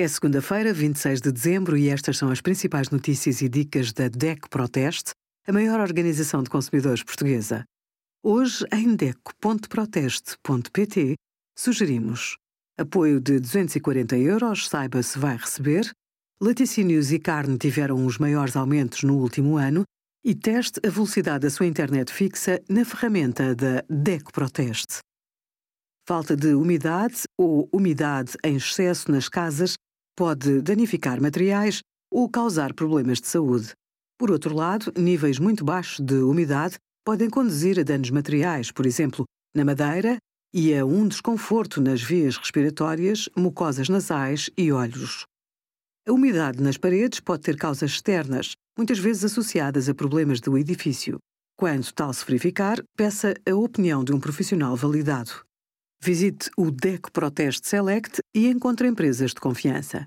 É segunda-feira, 26 de dezembro, e estas são as principais notícias e dicas da DEC Proteste, a maior organização de consumidores portuguesa. Hoje, em DECO.proteste.pt, sugerimos apoio de 240 euros, saiba se vai receber, laticínios e carne tiveram os maiores aumentos no último ano e teste a velocidade da sua internet fixa na ferramenta da DECO Proteste. Falta de umidade ou umidade em excesso nas casas pode danificar materiais ou causar problemas de saúde. Por outro lado, níveis muito baixos de umidade podem conduzir a danos materiais, por exemplo, na madeira, e a um desconforto nas vias respiratórias, mucosas nasais e olhos. A umidade nas paredes pode ter causas externas, muitas vezes associadas a problemas do edifício. Quando tal se verificar, peça a opinião de um profissional validado. Visite o DECO Proteste Select e encontre empresas de confiança.